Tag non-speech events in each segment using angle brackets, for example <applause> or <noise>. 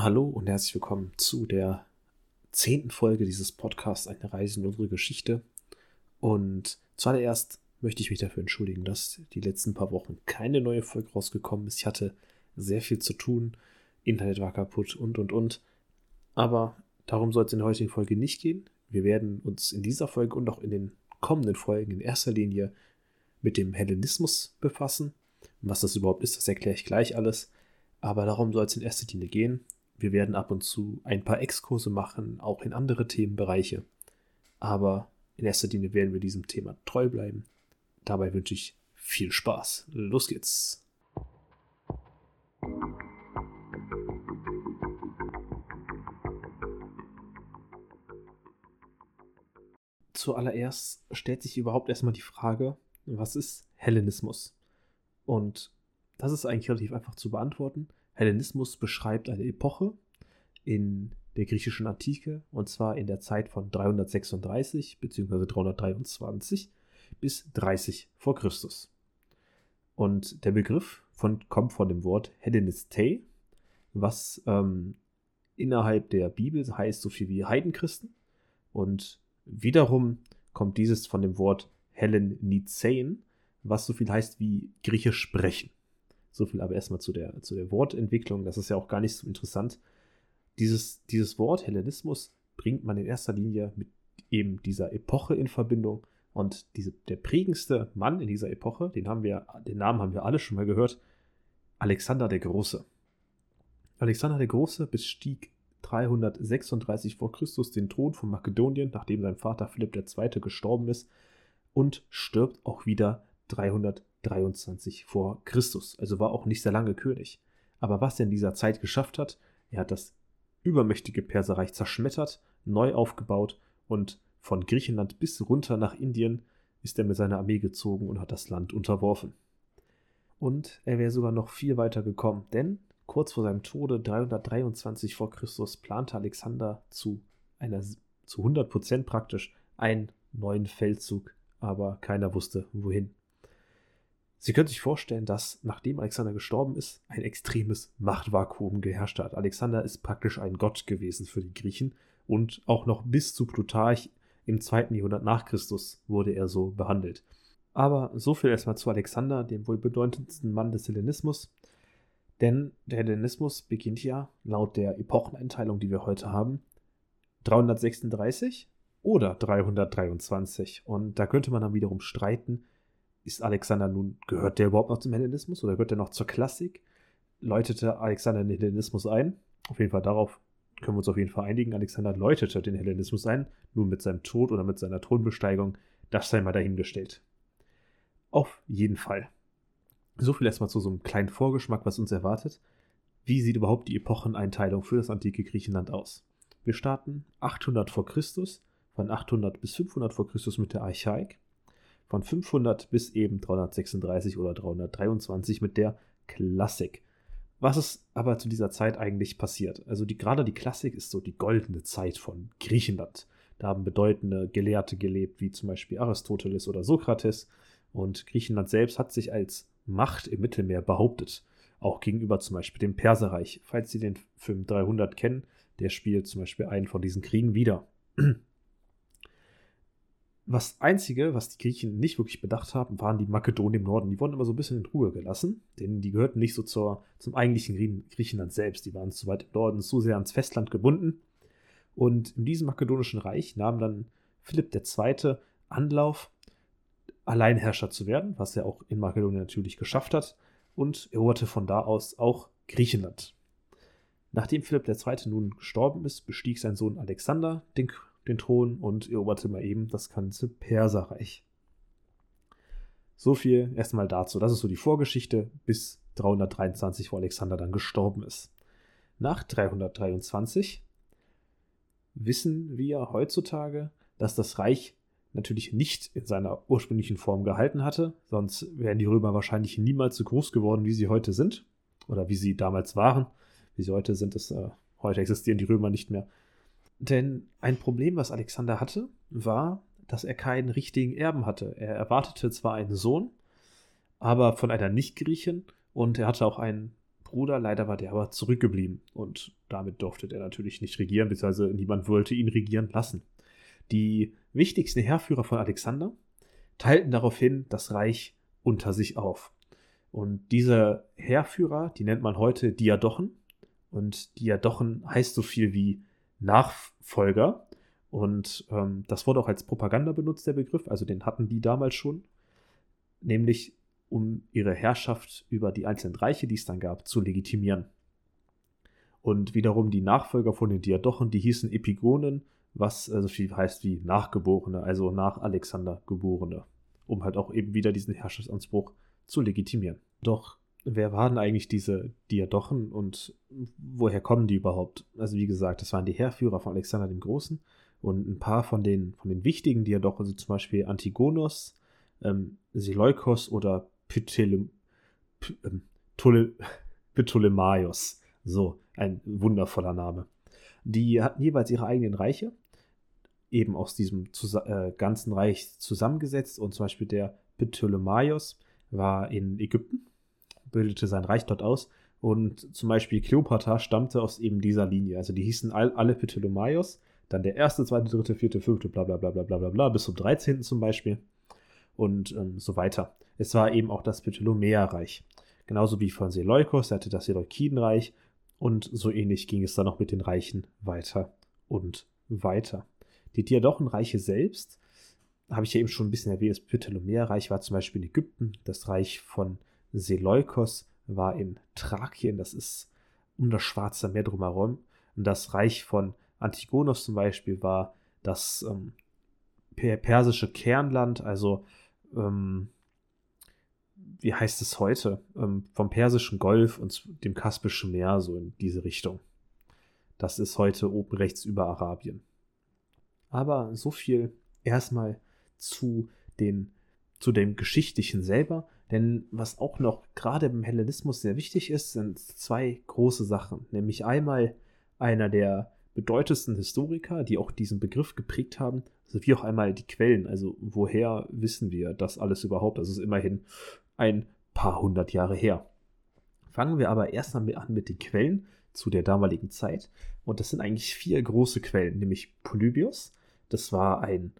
Hallo und herzlich willkommen zu der zehnten Folge dieses Podcasts Eine Reise in unsere Geschichte. Und zuallererst möchte ich mich dafür entschuldigen, dass die letzten paar Wochen keine neue Folge rausgekommen ist. Ich hatte sehr viel zu tun, Internet war kaputt und und und. Aber darum soll es in der heutigen Folge nicht gehen. Wir werden uns in dieser Folge und auch in den kommenden Folgen in erster Linie mit dem Hellenismus befassen. Was das überhaupt ist, das erkläre ich gleich alles. Aber darum soll es in erster Linie gehen. Wir werden ab und zu ein paar Exkurse machen, auch in andere Themenbereiche. Aber in erster Linie werden wir diesem Thema treu bleiben. Dabei wünsche ich viel Spaß. Los geht's. Zuallererst stellt sich überhaupt erstmal die Frage, was ist Hellenismus? Und das ist eigentlich relativ einfach zu beantworten. Hellenismus beschreibt eine Epoche in der griechischen Antike und zwar in der Zeit von 336 bzw. 323 bis 30 vor Christus. Und der Begriff von, kommt von dem Wort Hellenistei, was ähm, innerhalb der Bibel heißt so viel wie Heidenchristen. Und wiederum kommt dieses von dem Wort Hellenizein, was so viel heißt wie griechisch sprechen. So viel aber erstmal zu der, zu der Wortentwicklung. Das ist ja auch gar nicht so interessant. Dieses, dieses Wort Hellenismus bringt man in erster Linie mit eben dieser Epoche in Verbindung. Und diese, der prägendste Mann in dieser Epoche, den haben wir, den Namen haben wir alle schon mal gehört, Alexander der Große. Alexander der Große bestieg 336 vor Christus den Thron von Makedonien, nachdem sein Vater Philipp II. gestorben ist, und stirbt auch wieder 300 23 vor Christus, also war auch nicht sehr lange König. Aber was er in dieser Zeit geschafft hat, er hat das übermächtige Perserreich zerschmettert, neu aufgebaut und von Griechenland bis runter nach Indien ist er mit seiner Armee gezogen und hat das Land unterworfen. Und er wäre sogar noch viel weiter gekommen, denn kurz vor seinem Tode 323 vor Christus plante Alexander zu einer zu 100 Prozent praktisch einen neuen Feldzug, aber keiner wusste wohin. Sie können sich vorstellen, dass nachdem Alexander gestorben ist, ein extremes Machtvakuum geherrscht hat. Alexander ist praktisch ein Gott gewesen für die Griechen und auch noch bis zu Plutarch im zweiten Jahrhundert nach Christus wurde er so behandelt. Aber so viel erstmal zu Alexander, dem wohl bedeutendsten Mann des Hellenismus. Denn der Hellenismus beginnt ja laut der Epocheneinteilung, die wir heute haben, 336 oder 323. Und da könnte man dann wiederum streiten, ist Alexander nun, gehört der überhaupt noch zum Hellenismus oder gehört er noch zur Klassik? Läutete Alexander den Hellenismus ein? Auf jeden Fall darauf können wir uns auf jeden Fall einigen. Alexander läutete den Hellenismus ein, nun mit seinem Tod oder mit seiner Thronbesteigung. Das sei mal dahingestellt. Auf jeden Fall. So viel erstmal zu so einem kleinen Vorgeschmack, was uns erwartet. Wie sieht überhaupt die Epocheneinteilung für das antike Griechenland aus? Wir starten 800 vor Christus, von 800 bis 500 vor Christus mit der Archaik von 500 bis eben 336 oder 323 mit der Klassik. Was ist aber zu dieser Zeit eigentlich passiert? Also die, gerade die Klassik ist so die goldene Zeit von Griechenland. Da haben bedeutende Gelehrte gelebt, wie zum Beispiel Aristoteles oder Sokrates. Und Griechenland selbst hat sich als Macht im Mittelmeer behauptet. Auch gegenüber zum Beispiel dem Perserreich. Falls Sie den Film 300 kennen, der spielt zum Beispiel einen von diesen Kriegen wieder. Was Einzige, was die Griechen nicht wirklich bedacht haben, waren die Makedonier im Norden. Die wurden immer so ein bisschen in Ruhe gelassen, denn die gehörten nicht so zur, zum eigentlichen Griechenland selbst. Die waren zu weit im Norden, zu sehr ans Festland gebunden. Und in diesem makedonischen Reich nahm dann Philipp II. Anlauf, Alleinherrscher zu werden, was er auch in Makedonien natürlich geschafft hat, und eroberte von da aus auch Griechenland. Nachdem Philipp II. nun gestorben ist, bestieg sein Sohn Alexander den den Thron und eroberte mal eben das ganze Perserreich. So viel erstmal dazu. Das ist so die Vorgeschichte bis 323, wo Alexander dann gestorben ist. Nach 323 wissen wir heutzutage, dass das Reich natürlich nicht in seiner ursprünglichen Form gehalten hatte, sonst wären die Römer wahrscheinlich niemals so groß geworden, wie sie heute sind oder wie sie damals waren. Wie sie heute sind, ist, äh, heute existieren die Römer nicht mehr. Denn ein Problem, was Alexander hatte, war, dass er keinen richtigen Erben hatte. Er erwartete zwar einen Sohn, aber von einer Nicht-Griechin und er hatte auch einen Bruder, leider war der aber zurückgeblieben und damit durfte der natürlich nicht regieren, beziehungsweise niemand wollte ihn regieren lassen. Die wichtigsten Heerführer von Alexander teilten daraufhin das Reich unter sich auf. Und diese Heerführer, die nennt man heute Diadochen. Und Diadochen heißt so viel wie Nachfolger. Und ähm, das wurde auch als Propaganda benutzt, der Begriff. Also den hatten die damals schon. Nämlich um ihre Herrschaft über die einzelnen Reiche, die es dann gab, zu legitimieren. Und wiederum die Nachfolger von den Diadochen, die hießen Epigonen, was also viel heißt wie Nachgeborene, also nach Alexander Geborene, um halt auch eben wieder diesen Herrschaftsanspruch zu legitimieren. Doch wer waren eigentlich diese Diadochen und woher kommen die überhaupt? Also wie gesagt, das waren die Heerführer von Alexander dem Großen und ein paar von den, von den wichtigen Diadochen sind zum Beispiel Antigonos, ähm, Seleukos oder Ptolem ähm, <laughs> Ptolemaios. So, ein wundervoller Name. Die hatten jeweils ihre eigenen Reiche, eben aus diesem äh, ganzen Reich zusammengesetzt. Und zum Beispiel der Ptolemaios war in Ägypten, bildete sein Reich dort aus. Und zum Beispiel Kleopatra stammte aus eben dieser Linie. Also die hießen all, alle Ptolemaios. Dann der erste, zweite, dritte, vierte, fünfte, bla bla bla bla bla bla, bis zum 13. zum Beispiel. Und ähm, so weiter. Es war eben auch das Ptolemäerreich. Genauso wie von Seleukos, er hatte das Seleukidenreich und so ähnlich ging es dann noch mit den Reichen weiter und weiter. Die Diadochenreiche selbst, habe ich ja eben schon ein bisschen erwähnt, das Ptolemäerreich war zum Beispiel in Ägypten, das Reich von Seleukos war in Thrakien, das ist um das Schwarze Meer drumherum. Und das Reich von Antigonos zum Beispiel war das ähm, persische Kernland, also ähm, wie heißt es heute, ähm, vom Persischen Golf und dem Kaspischen Meer, so in diese Richtung. Das ist heute oben rechts über Arabien. Aber so viel erstmal zu, den, zu dem Geschichtlichen selber. Denn was auch noch gerade im Hellenismus sehr wichtig ist, sind zwei große Sachen. Nämlich einmal einer der bedeutendsten Historiker, die auch diesen Begriff geprägt haben, sowie auch einmal die Quellen. Also woher wissen wir das alles überhaupt? Das ist immerhin ein paar hundert Jahre her. Fangen wir aber erst einmal an mit den Quellen zu der damaligen Zeit. Und das sind eigentlich vier große Quellen, nämlich Polybios. Das war ein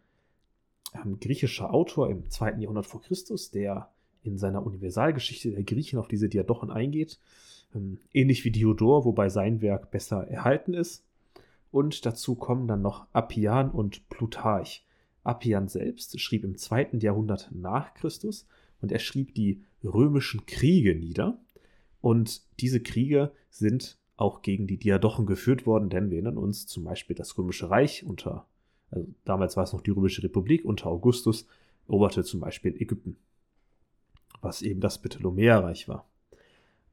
ähm, griechischer Autor im zweiten Jahrhundert vor Christus, der in seiner Universalgeschichte der Griechen auf diese Diadochen eingeht. Ähm, ähnlich wie Diodor, wobei sein Werk besser erhalten ist. Und dazu kommen dann noch Appian und Plutarch. Appian selbst schrieb im zweiten Jahrhundert nach Christus und er schrieb die römischen Kriege nieder. Und diese Kriege sind auch gegen die Diadochen geführt worden, denn wir erinnern uns zum Beispiel das Römische Reich unter, also damals war es noch die Römische Republik unter Augustus, eroberte zum Beispiel Ägypten, was eben das Ptolemäerreich war.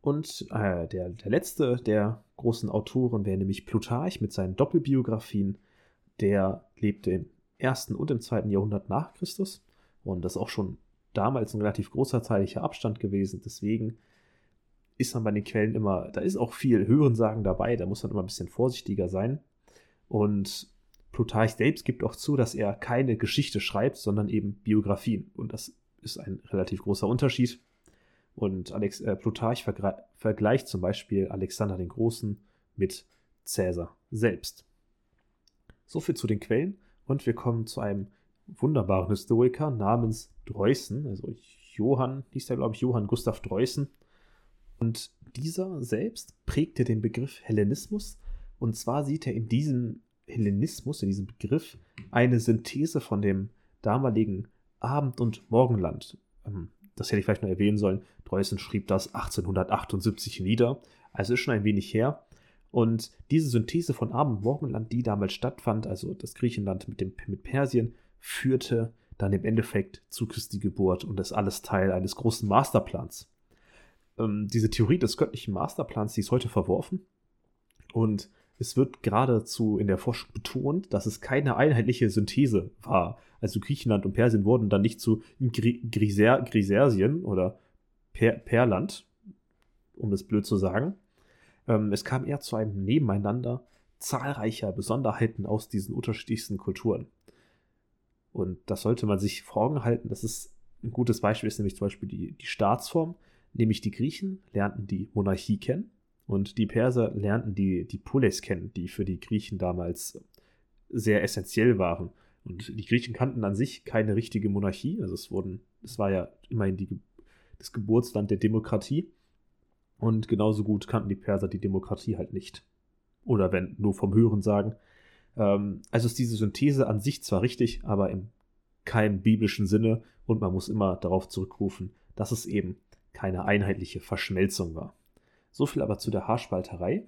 Und äh, der, der letzte der großen Autoren wäre nämlich Plutarch mit seinen Doppelbiografien. Der lebte im ersten und im zweiten Jahrhundert nach Christus und das ist auch schon damals ein relativ großer zeitlicher Abstand gewesen. Deswegen ist man bei den Quellen immer, da ist auch viel Hörensagen dabei, da muss man immer ein bisschen vorsichtiger sein. Und Plutarch selbst gibt auch zu, dass er keine Geschichte schreibt, sondern eben Biografien. Und das ist ein relativ großer Unterschied. Und Alex, äh, Plutarch vergleicht zum Beispiel Alexander den Großen mit Cäsar selbst. So viel zu den Quellen. Und wir kommen zu einem wunderbaren Historiker namens Dreußen, also Johann, hieß der, glaube ich, Johann Gustav Dreußen. Und dieser selbst prägte den Begriff Hellenismus. Und zwar sieht er in diesem Hellenismus, in diesem Begriff, eine Synthese von dem damaligen Abend- und Morgenland. Ähm, das hätte ich vielleicht noch erwähnen sollen. Dreußen schrieb das 1878 nieder, also ist schon ein wenig her. Und diese Synthese von Abend- und Morgenland, die damals stattfand, also das Griechenland mit, dem, mit Persien, führte dann im Endeffekt zu Christi Geburt und ist alles Teil eines großen Masterplans. Ähm, diese Theorie des göttlichen Masterplans, die ist heute verworfen und es wird geradezu in der Forschung betont, dass es keine einheitliche Synthese war. Also Griechenland und Persien wurden dann nicht zu Gri Griser Grisersien oder per Perland, um es blöd zu sagen. Ähm, es kam eher zu einem Nebeneinander zahlreicher Besonderheiten aus diesen unterschiedlichsten Kulturen. Und das sollte man sich vor Augen halten. Das ist ein gutes Beispiel, ist nämlich zum Beispiel die, die Staatsform. Nämlich die Griechen lernten die Monarchie kennen und die Perser lernten die, die Polis kennen, die für die Griechen damals sehr essentiell waren. Und die Griechen kannten an sich keine richtige Monarchie. Also es wurden, es war ja immerhin die, das Geburtsland der Demokratie. Und genauso gut kannten die Perser die Demokratie halt nicht. Oder wenn nur vom Hören sagen. Ähm, also ist diese Synthese an sich zwar richtig, aber im keinem biblischen Sinne und man muss immer darauf zurückrufen, dass es eben keine einheitliche Verschmelzung war. So viel aber zu der Haarspalterei.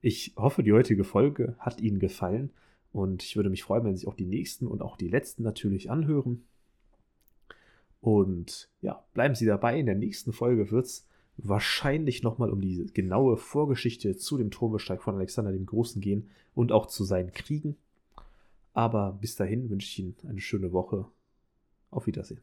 Ich hoffe, die heutige Folge hat Ihnen gefallen und ich würde mich freuen, wenn Sie sich auch die nächsten und auch die letzten natürlich anhören. Und ja, bleiben Sie dabei. In der nächsten Folge wird es wahrscheinlich nochmal um die genaue Vorgeschichte zu dem Thronbesteig von Alexander dem Großen gehen und auch zu seinen Kriegen. Aber bis dahin wünsche ich Ihnen eine schöne Woche. Auf Wiedersehen.